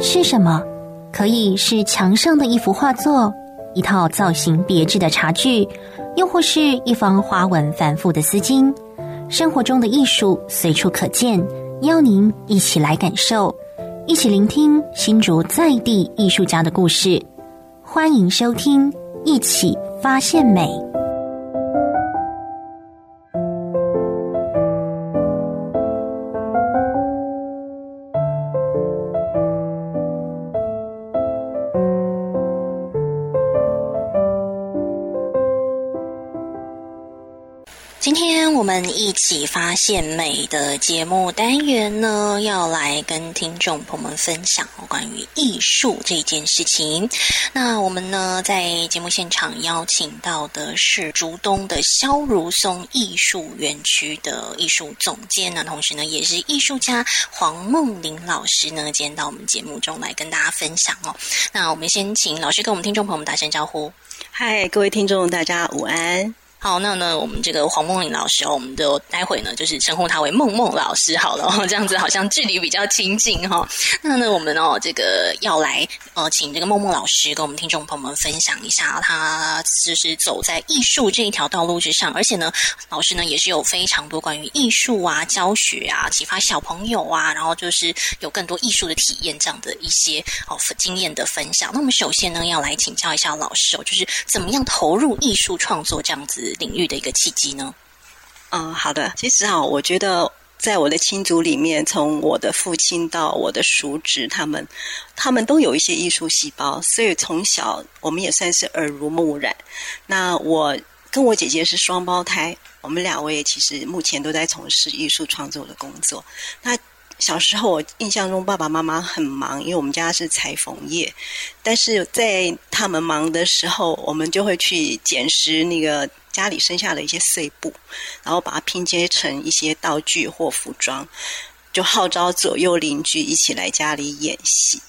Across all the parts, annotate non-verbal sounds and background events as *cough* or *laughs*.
是什么？可以是墙上的一幅画作，一套造型别致的茶具，又或是一方花纹繁复的丝巾。生活中的艺术随处可见，邀您一起来感受，一起聆听新竹在地艺术家的故事。欢迎收听《一起发现美》。我们一起发现美的节目单元呢，要来跟听众朋友们分享关于艺术这件事情。那我们呢，在节目现场邀请到的是竹东的萧如松艺术园区的艺术总监，那同时呢，也是艺术家黄梦玲老师呢，今天到我们节目中来跟大家分享哦。那我们先请老师跟我们听众朋友们打声招呼。嗨，各位听众，大家午安。好，那呢，我们这个黄梦玲老师，我们就待会呢，就是称呼他为梦梦老师好了，这样子好像距离比较亲近哈。那呢，我们哦，这个要来呃，请这个梦梦老师跟我们听众朋友们分享一下，他就是走在艺术这一条道路之上，而且呢，老师呢也是有非常多关于艺术啊、教学啊、启发小朋友啊，然后就是有更多艺术的体验这样的一些哦经验的分享。那我们首先呢，要来请教一下老师哦，就是怎么样投入艺术创作这样子。领域的一个契机呢？嗯，好的。其实啊，我觉得在我的亲族里面，从我的父亲到我的叔侄，他们他们都有一些艺术细胞，所以从小我们也算是耳濡目染。那我跟我姐姐是双胞胎，我们两位其实目前都在从事艺术创作的工作。那小时候，我印象中爸爸妈妈很忙，因为我们家是裁缝业。但是在他们忙的时候，我们就会去捡拾那个家里剩下的一些碎布，然后把它拼接成一些道具或服装，就号召左右邻居一起来家里演戏。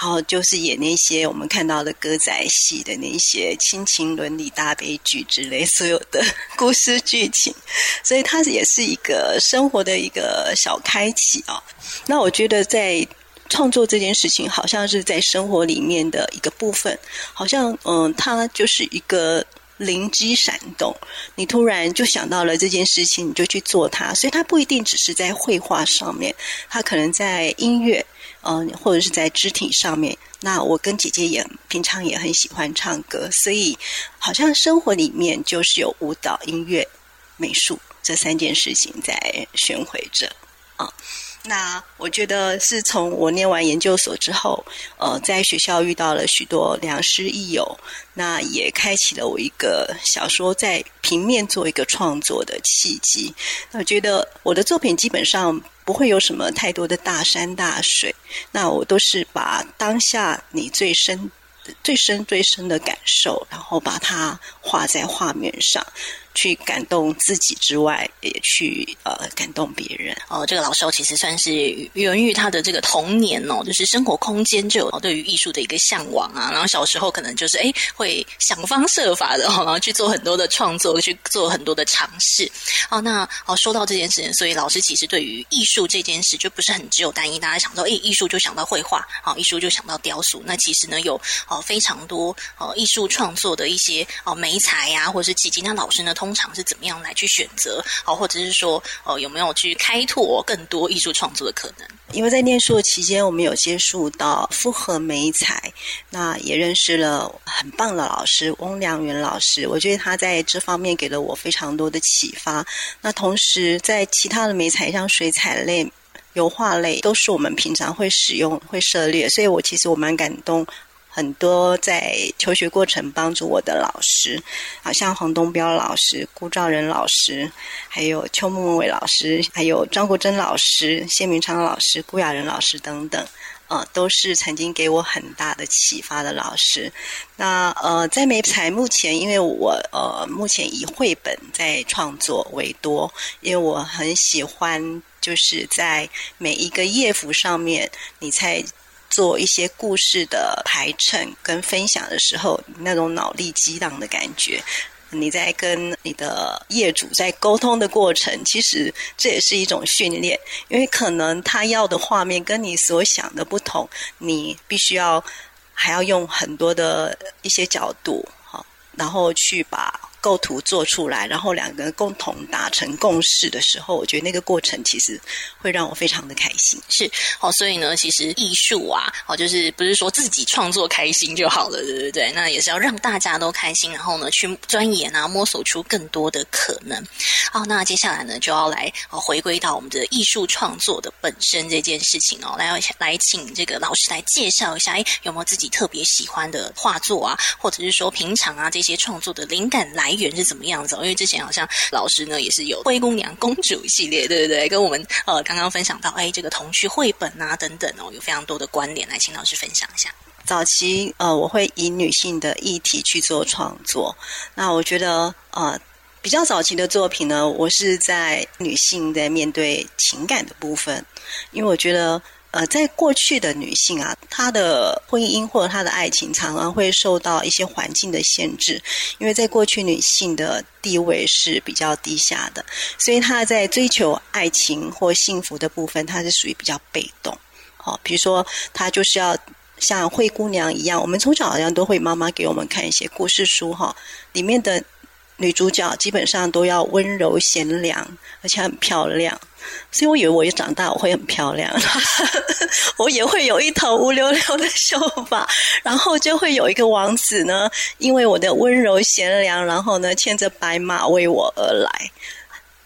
然后就是演那些我们看到的歌仔戏的那些亲情伦理大悲剧之类所有的 *laughs* 故事剧情，所以它也是一个生活的一个小开启啊。那我觉得在创作这件事情，好像是在生活里面的一个部分，好像嗯，它就是一个灵机闪动，你突然就想到了这件事情，你就去做它。所以它不一定只是在绘画上面，它可能在音乐。嗯，或者是在肢体上面。那我跟姐姐也平常也很喜欢唱歌，所以好像生活里面就是有舞蹈、音乐、美术这三件事情在巡回着啊。那我觉得是从我念完研究所之后，呃，在学校遇到了许多良师益友，那也开启了我一个小说在平面做一个创作的契机。那我觉得我的作品基本上不会有什么太多的大山大水，那我都是把当下你最深、最深、最深的感受，然后把它画在画面上。去感动自己之外，也去呃感动别人。哦，这个老师其实算是源于他的这个童年哦，就是生活空间就有对于艺术的一个向往啊。然后小时候可能就是哎会想方设法的，然后去做很多的创作，去做很多的尝试。哦，那哦说到这件事情，所以老师其实对于艺术这件事就不是很只有单一。大家想到哎艺术就想到绘画，好艺术就想到雕塑。那其实呢有哦非常多哦艺术创作的一些哦媒材呀，或者是契机。那老师呢通。通常是怎么样来去选择？好，或者是说，呃，有没有去开拓更多艺术创作的可能？因为在念书的期间，我们有接触到复合媒材，那也认识了很棒的老师翁良元老师。我觉得他在这方面给了我非常多的启发。那同时，在其他的媒材，像水彩类、油画类，都是我们平常会使用、会涉猎，所以我其实我蛮感动。很多在求学过程帮助我的老师，好像黄东彪老师、顾兆仁老师，还有邱梦伟老师，还有张国珍老师、谢明昌老师、顾雅仁老师等等，呃，都是曾经给我很大的启发的老师。那呃，在美才目前，因为我呃目前以绘本在创作为多，因为我很喜欢，就是在每一个页幅上面，你猜。做一些故事的排衬跟分享的时候，那种脑力激荡的感觉，你在跟你的业主在沟通的过程，其实这也是一种训练，因为可能他要的画面跟你所想的不同，你必须要还要用很多的一些角度，好，然后去把。构图做出来，然后两个人共同达成共识的时候，我觉得那个过程其实会让我非常的开心。是哦，所以呢，其实艺术啊，哦，就是不是说自己创作开心就好了，对不对？那也是要让大家都开心，然后呢，去钻研啊，摸索出更多的可能。好，那接下来呢，就要来哦，回归到我们的艺术创作的本身这件事情哦，来来请这个老师来介绍一下，哎，有没有自己特别喜欢的画作啊，或者是说平常啊这些创作的灵感来来源是怎么样子？因为之前好像老师呢也是有灰姑娘公主系列，对不对？跟我们呃刚刚分享到，哎，这个童趣绘本啊等等哦，有非常多的关联，来请老师分享一下。早期呃，我会以女性的议题去做创作，那我觉得呃比较早期的作品呢，我是在女性在面对情感的部分，因为我觉得。呃，在过去的女性啊，她的婚姻或者她的爱情常常会受到一些环境的限制，因为在过去女性的地位是比较低下的，所以她在追求爱情或幸福的部分，她是属于比较被动。好、哦，比如说她就是要像灰姑娘一样，我们从小好像都会妈妈给我们看一些故事书哈、里面的女主角基本上都要温柔贤良，而且很漂亮。所以我以为我一长大我会很漂亮，*laughs* 我也会有一头乌溜溜的秀发，然后就会有一个王子呢，因为我的温柔贤良，然后呢牵着白马为我而来。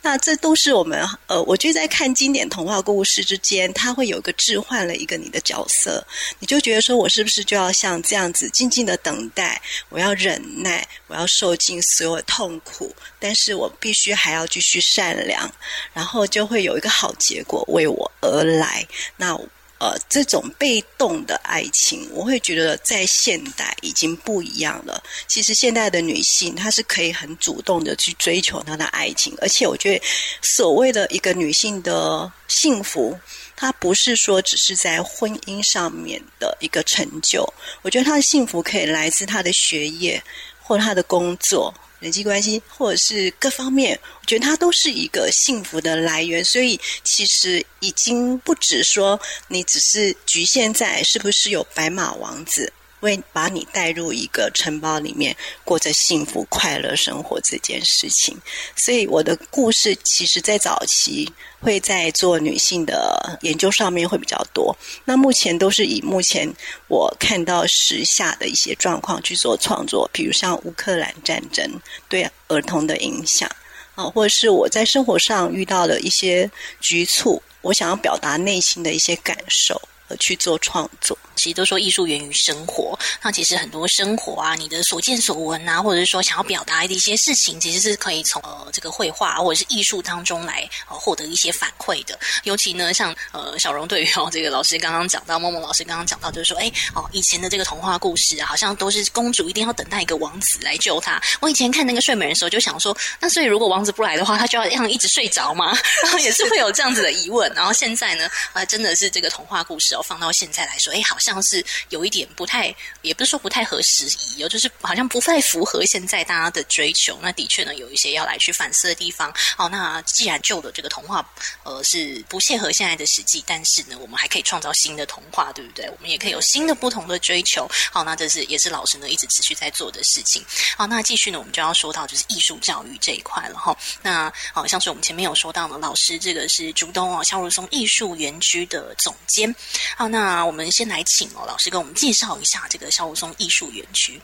那这都是我们呃，我觉得在看经典童话故事之间，它会有一个置换了一个你的角色，你就觉得说我是不是就要像这样子静静的等待？我要忍耐，我要受尽所有痛苦，但是我必须还要继续善良，然后就会有一个好结果为我而来。那。呃，这种被动的爱情，我会觉得在现代已经不一样了。其实现代的女性，她是可以很主动的去追求她的爱情，而且我觉得所谓的一个女性的幸福，她不是说只是在婚姻上面的一个成就。我觉得她的幸福可以来自她的学业或她的工作。人际关系，或者是各方面，我觉得它都是一个幸福的来源。所以，其实已经不止说你只是局限在是不是有白马王子。会把你带入一个城堡里面，过着幸福快乐生活这件事情。所以我的故事其实，在早期会在做女性的研究上面会比较多。那目前都是以目前我看到时下的一些状况去做创作，比如像乌克兰战争对儿童的影响啊，或者是我在生活上遇到的一些局促，我想要表达内心的一些感受去做创作。其实都说艺术源于生活，那其实很多生活啊，你的所见所闻啊，或者是说想要表达的一些事情，其实是可以从呃这个绘画或者是艺术当中来呃获得一些反馈的。尤其呢，像呃小荣对于哦这个老师刚刚讲到，梦梦老师刚刚讲到，就是说，哎哦以前的这个童话故事啊，好像都是公主一定要等待一个王子来救她。我以前看那个睡美人的时候，就想说，那所以如果王子不来的话，她就要这样一直睡着吗？*laughs* 然后也是会有这样子的疑问。然后现在呢，啊真的是这个童话故事哦，放到现在来说，哎好。像是有一点不太，也不是说不太合时宜哦，就是好像不太符合现在大家的追求。那的确呢，有一些要来去反思的地方。哦，那既然旧的这个童话，呃，是不切合现在的实际，但是呢，我们还可以创造新的童话，对不对？我们也可以有新的不同的追求。好，那这是也是老师呢一直持续在做的事情。好，那继续呢，我们就要说到就是艺术教育这一块了哈。那好像是我们前面有说到呢，老师这个是竹东哦，肖如松艺术园区的总监。好，那我们先来。请哦，老师跟我们介绍一下这个萧如松艺术园区。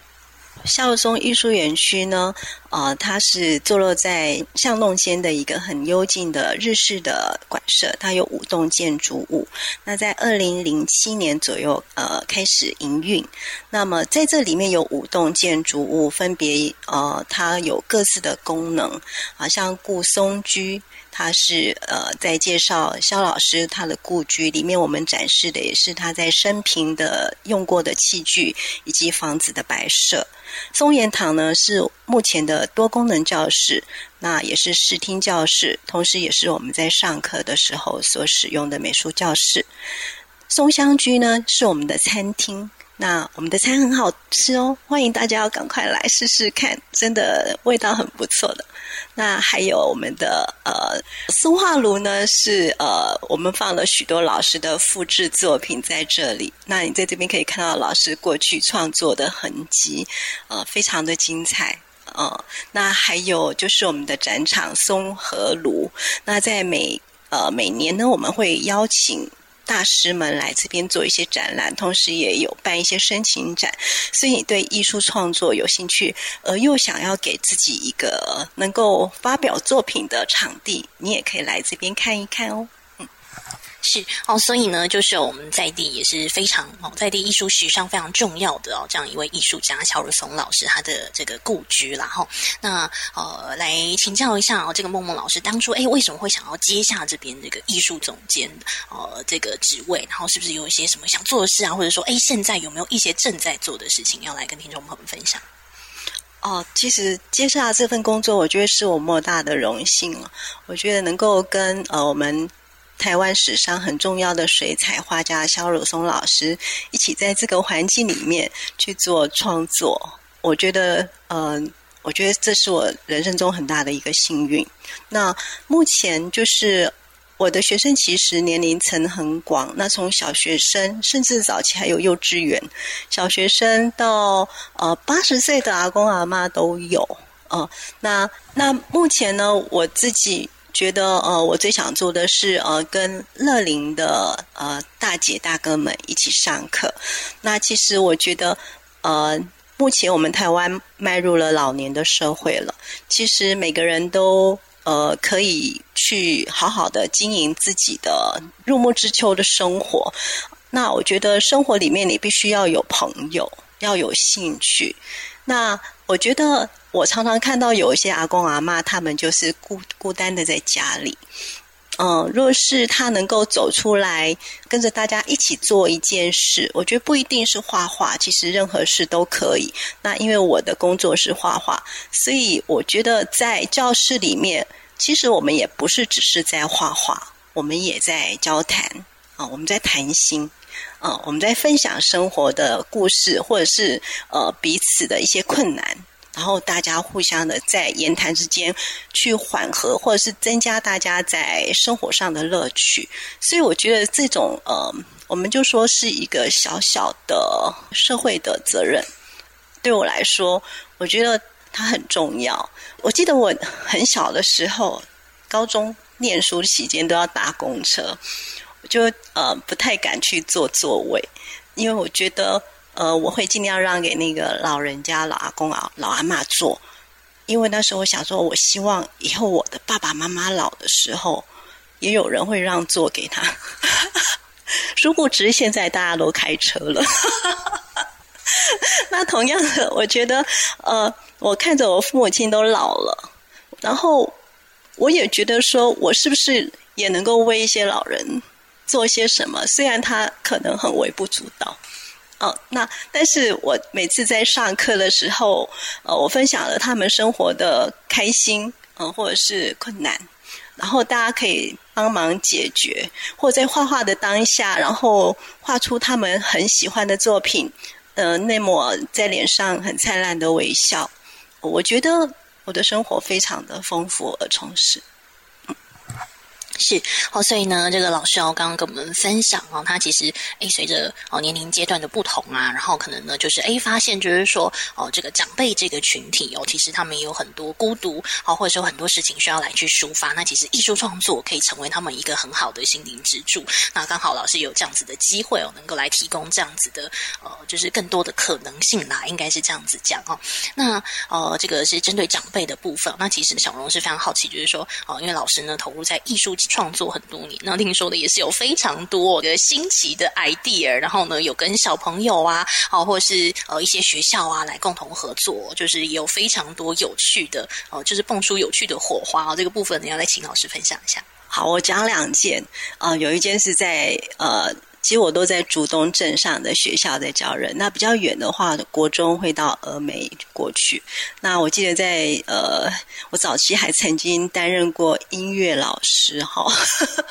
萧如松艺术园区呢，呃，它是坐落在巷弄间的一个很幽静的日式的馆舍，它有五栋建筑物。那在二零零七年左右，呃，开始营运。那么在这里面有五栋建筑物，分别呃，它有各自的功能，好像顾松居。他是呃，在介绍肖老师他的故居里面，我们展示的也是他在生平的用过的器具以及房子的摆设。松岩堂呢是目前的多功能教室，那也是视听教室，同时也是我们在上课的时候所使用的美术教室。松香居呢是我们的餐厅。那我们的餐很好吃哦，欢迎大家要赶快来试试看，真的味道很不错的。那还有我们的呃松化炉呢，是呃我们放了许多老师的复制作品在这里。那你在这边可以看到老师过去创作的痕迹，呃，非常的精彩。呃，那还有就是我们的展场松和炉，那在每呃每年呢，我们会邀请。大师们来这边做一些展览，同时也有办一些申请展。所以你对艺术创作有兴趣，而又想要给自己一个能够发表作品的场地，你也可以来这边看一看哦。是哦，所以呢，就是我们在地也是非常哦，在地艺术史上非常重要的哦，这样一位艺术家萧如松老师，他的这个故居啦哈。那呃，来请教一下哦，这个梦梦老师当初哎，为什么会想要接下这边这个艺术总监呃这个职位？然后是不是有一些什么想做的事啊？或者说哎，现在有没有一些正在做的事情要来跟听众朋友们分享？哦，其实接下来这份工作，我觉得是我莫大的荣幸了。我觉得能够跟呃我们。台湾史上很重要的水彩画家萧如松老师一起在这个环境里面去做创作，我觉得，呃，我觉得这是我人生中很大的一个幸运。那目前就是我的学生其实年龄层很广，那从小学生甚至早期还有幼稚园小学生到呃八十岁的阿公阿妈都有，呃，那那目前呢，我自己。觉得呃，我最想做的是呃，跟乐龄的呃大姐大哥们一起上课。那其实我觉得呃，目前我们台湾迈入了老年的社会了，其实每个人都呃可以去好好的经营自己的入木之秋的生活。那我觉得生活里面你必须要有朋友，要有兴趣。那我觉得。我常常看到有一些阿公阿妈，他们就是孤孤单的在家里。嗯，若是他能够走出来，跟着大家一起做一件事，我觉得不一定是画画，其实任何事都可以。那因为我的工作是画画，所以我觉得在教室里面，其实我们也不是只是在画画，我们也在交谈啊，我们在谈心啊，我们在分享生活的故事，或者是呃彼此的一些困难。然后大家互相的在言谈之间去缓和，或者是增加大家在生活上的乐趣。所以我觉得这种呃，我们就说是一个小小的社会的责任。对我来说，我觉得它很重要。我记得我很小的时候，高中念书期间都要搭公车，我就呃不太敢去坐座位，因为我觉得。呃，我会尽量让给那个老人家、老阿公、老老阿妈坐，因为那时候我想说，我希望以后我的爸爸妈妈老的时候，也有人会让座给他。*laughs* 殊不知，现在大家都开车了。*laughs* 那同样的，我觉得，呃，我看着我父母亲都老了，然后我也觉得说，我是不是也能够为一些老人做些什么？虽然他可能很微不足道。哦，那但是我每次在上课的时候，呃，我分享了他们生活的开心，呃，或者是困难，然后大家可以帮忙解决，或在画画的当下，然后画出他们很喜欢的作品，呃，那抹在脸上很灿烂的微笑，我觉得我的生活非常的丰富而充实。是哦，所以呢，这个老师哦，刚刚跟我们分享哦，他其实诶，随着哦年龄阶段的不同啊，然后可能呢，就是诶发现就是说哦，这个长辈这个群体哦，其实他们也有很多孤独哦，或者说很多事情需要来去抒发。那其实艺术创作可以成为他们一个很好的心灵支柱。那刚好老师有这样子的机会哦，能够来提供这样子的呃，就是更多的可能性啦，应该是这样子讲哦。那呃，这个是针对长辈的部分。那其实小荣是非常好奇，就是说哦，因为老师呢投入在艺术。创作很多年，那听说的也是有非常多的新奇的 idea，然后呢，有跟小朋友啊，哦，或是呃一些学校啊来共同合作，就是有非常多有趣的，呃，就是蹦出有趣的火花。这个部分你，要来请老师分享一下。好，我讲两件啊，有一件是在呃。其实我都在竹东镇上的学校在教人，那比较远的话，国中会到峨眉过去。那我记得在呃，我早期还曾经担任过音乐老师哈。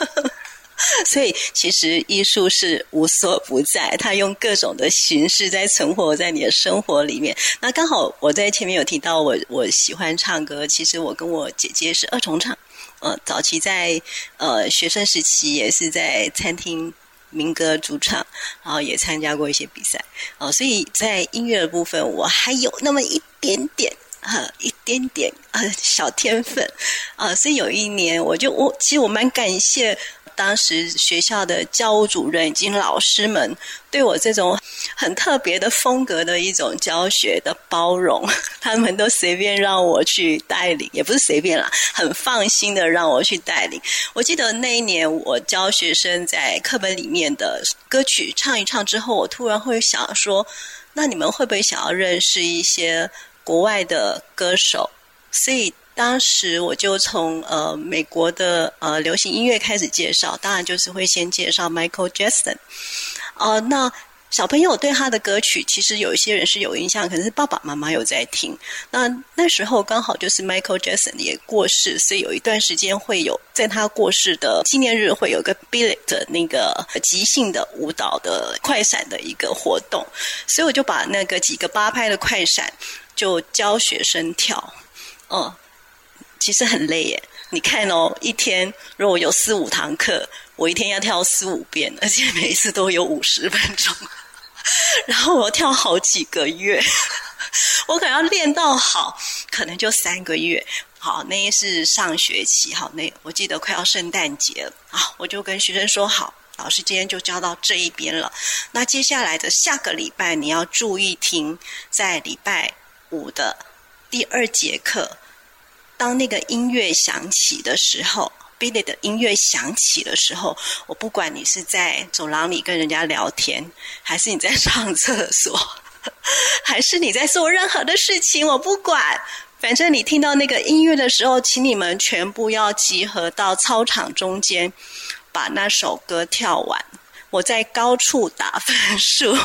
*laughs* 所以其实艺术是无所不在，它用各种的形式在存活在你的生活里面。那刚好我在前面有提到我，我喜欢唱歌，其实我跟我姐姐是二重唱。呃，早期在呃学生时期也是在餐厅民歌主唱，然后也参加过一些比赛。哦、所以在音乐的部分，我还有那么一点点。啊，一点点啊小天分啊、所以有一年我就我其实我蛮感谢当时学校的教务主任以及老师们对我这种很特别的风格的一种教学的包容，*laughs* 他们都随便让我去带领，也不是随便啦，很放心的让我去带领。我记得那一年我教学生在课本里面的歌曲唱一唱之后，我突然会想说，那你们会不会想要认识一些？国外的歌手，所以当时我就从呃美国的呃流行音乐开始介绍，当然就是会先介绍 Michael Jackson。呃，那小朋友对他的歌曲，其实有一些人是有印象，可能是爸爸妈妈有在听。那那时候刚好就是 Michael Jackson 也过世，所以有一段时间会有在他过世的纪念日，会有个 Billy 的那个即兴的舞蹈的快闪的一个活动，所以我就把那个几个八拍的快闪。就教学生跳，哦，其实很累耶。你看哦，一天如果有四五堂课，我一天要跳四五遍，而且每一次都有五十分钟，*laughs* 然后我要跳好几个月，*laughs* 我可能要练到好，可能就三个月。好，那是上学期，好，那我记得快要圣诞节了啊，我就跟学生说好，老师今天就教到这一边了。那接下来的下个礼拜你要注意听，在礼拜。五的第二节课，当那个音乐响起的时候，Billy 的音乐响起的时候，我不管你是在走廊里跟人家聊天，还是你在上厕所，*laughs* 还是你在做任何的事情，我不管，反正你听到那个音乐的时候，请你们全部要集合到操场中间，把那首歌跳完。我在高处打分数。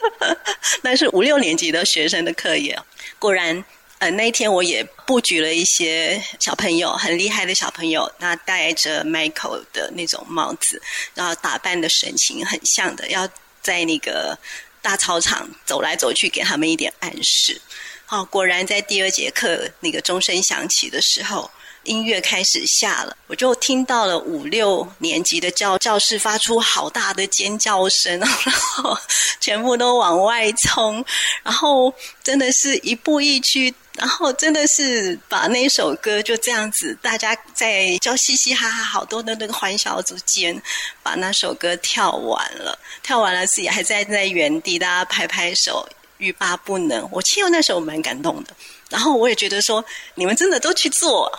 *laughs* 那是五六年级的学生的课业，果然，呃，那一天我也布局了一些小朋友，很厉害的小朋友，那戴着 Michael 的那种帽子，然后打扮的神情很像的，要在那个大操场走来走去，给他们一点暗示。好，果然在第二节课那个钟声响起的时候。音乐开始下了，我就听到了五六年级的教教室发出好大的尖叫声，*laughs* 然后全部都往外冲，然后真的是一步一趋，然后真的是把那首歌就这样子，大家在叫嘻嘻哈哈，好多的那个欢笑之间，把那首歌跳完了，跳完了自己还在在原地，大家拍拍手，欲罢不能。我其实那时候蛮感动的，然后我也觉得说，你们真的都去做。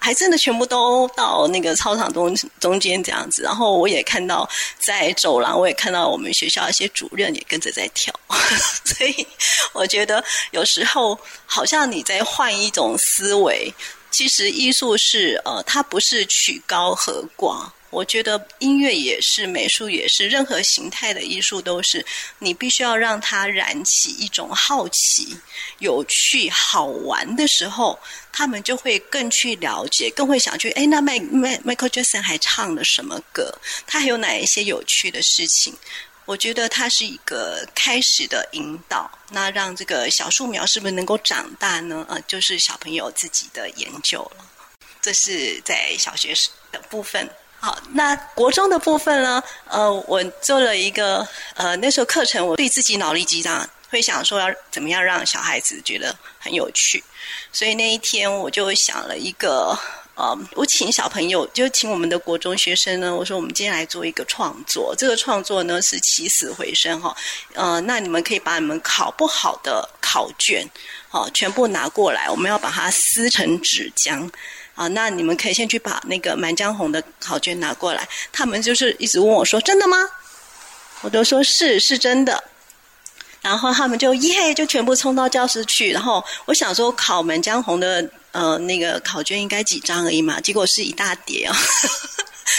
还真的全部都到那个操场中中间这样子，然后我也看到在走廊，我也看到我们学校一些主任也跟着在跳，*laughs* 所以我觉得有时候好像你在换一种思维，其实艺术是呃，它不是曲高和寡。我觉得音乐也是，美术也是，任何形态的艺术都是，你必须要让它燃起一种好奇、有趣、好玩的时候，他们就会更去了解，更会想去。哎，那迈迈 Michael Jackson 还唱了什么歌？他还有哪一些有趣的事情？我觉得它是一个开始的引导。那让这个小树苗是不是能够长大呢？呃，就是小朋友自己的研究了。这是在小学时的部分。好，那国中的部分呢？呃，我做了一个呃，那时候课程，我对自己脑力激荡，会想说要怎么样让小孩子觉得很有趣，所以那一天我就想了一个，呃，我请小朋友，就请我们的国中学生呢，我说我们今天来做一个创作，这个创作呢是起死回生哈，呃，那你们可以把你们考不好的考卷，好，全部拿过来，我们要把它撕成纸浆。啊，那你们可以先去把那个《满江红》的考卷拿过来。他们就是一直问我说：“真的吗？”我都说是是真的。然后他们就耶，就全部冲到教室去。然后我想说，考《满江红》的呃那个考卷应该几张而已嘛，结果是一大叠啊，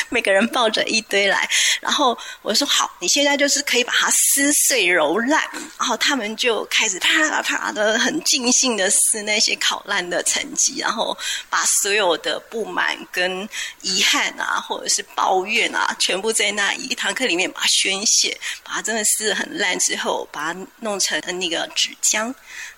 每个人抱着一堆来，然后我说好，你现在就是可以把它撕碎揉烂，然后他们就开始啪啦啪的很尽兴的撕那些烤烂的成绩，然后把所有的不满跟遗憾啊，或者是抱怨啊，全部在那一堂课里面把它宣泄，把它真的撕得很烂之后，把它弄成那个纸浆，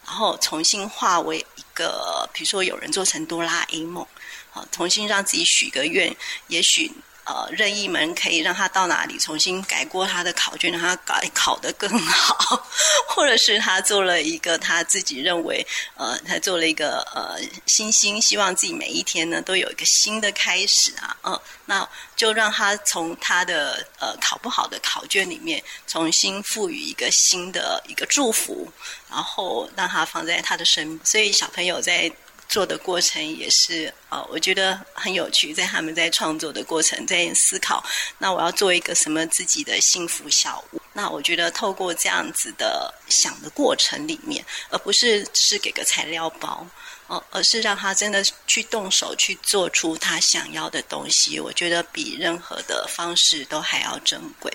然后重新化为一个，比如说有人做成哆啦 A 梦。好，重新让自己许个愿，也许呃任意门可以让他到哪里重新改过他的考卷，让他改考得更好，*laughs* 或者是他做了一个他自己认为呃他做了一个呃星星，希望自己每一天呢都有一个新的开始啊，嗯、那就让他从他的呃考不好的考卷里面重新赋予一个新的一个祝福，然后让他放在他的身，所以小朋友在。做的过程也是呃，我觉得很有趣。在他们在创作的过程，在思考，那我要做一个什么自己的幸福小屋？那我觉得透过这样子的想的过程里面，而不是只是给个材料包哦，而是让他真的去动手去做出他想要的东西。我觉得比任何的方式都还要珍贵。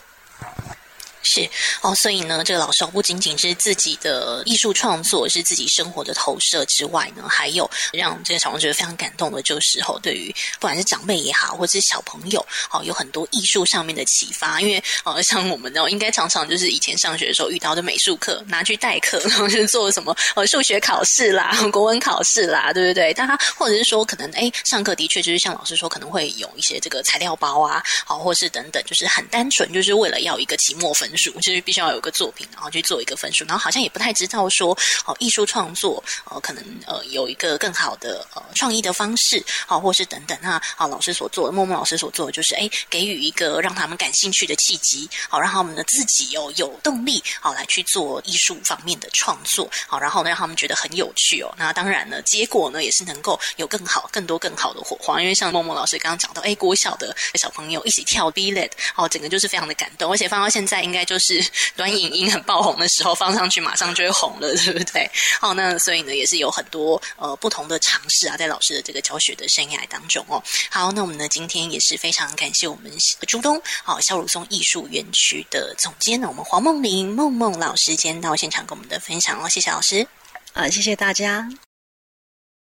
是哦，所以呢，这个老师不仅仅是自己的艺术创作，是自己生活的投射之外呢，还有让这个小朋友觉得非常感动的，就是哦，对于不管是长辈也好，或者是小朋友，哦，有很多艺术上面的启发。因为呃，像我们呢，应该常常就是以前上学的时候遇到的美术课拿去代课，然后就做什么呃数学考试啦、国文考试啦，对不对？但他或者是说，可能哎，上课的确就是像老师说，可能会有一些这个材料包啊，好，或是等等，就是很单纯，就是为了要一个期末分。分数就是必须要有个作品，然后去做一个分数，然后好像也不太知道说哦，艺术创作呃，可能呃有一个更好的呃创意的方式，好，或是等等。那好，老师所做的，默默老师所做的就是哎，给予一个让他们感兴趣的契机，好，让他们的自己有有动力，好来去做艺术方面的创作，好，然后呢让他们觉得很有趣哦。那当然呢，结果呢也是能够有更好、更多、更好的火花，因为像默默老师刚刚讲到，哎，国小的小朋友一起跳 b l e t 好，整个就是非常的感动，而且放到现在应该就是。*laughs* 短影音很爆红的时候放上去，马上就会红了，对不对？好，那所以呢，也是有很多呃不同的尝试啊，在老师的这个教学的生涯当中哦。好，那我们呢今天也是非常感谢我们朱东好萧如松艺术园区的总监呢，我们黄梦玲梦梦老师今天到现场跟我们的分享哦，谢谢老师，啊，谢谢大家。